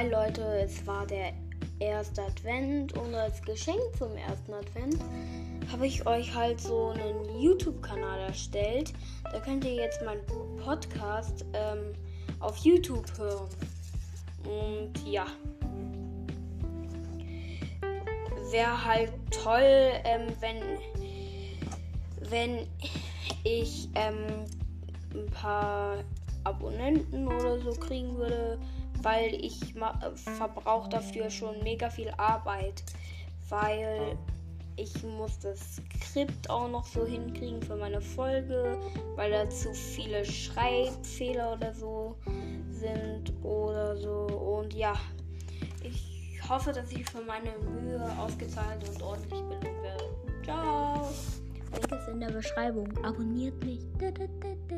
es war der erste Advent und als Geschenk zum ersten Advent habe ich euch halt so einen YouTube-Kanal erstellt. Da könnt ihr jetzt meinen Podcast ähm, auf YouTube hören. Und ja. Wäre halt toll, ähm, wenn, wenn ich ähm, ein paar Abonnenten oder so kriegen würde, weil ich verbrauche dafür schon mega viel Arbeit, weil ich muss das Skript auch noch so hinkriegen für meine Folge, weil da zu viele Schreibfehler oder so sind oder so. Und ja, ich hoffe, dass ich für meine Mühe ausgezahlt und ordentlich belohnt werde. Ciao! Link ist in der Beschreibung. Abonniert mich. Da, da, da,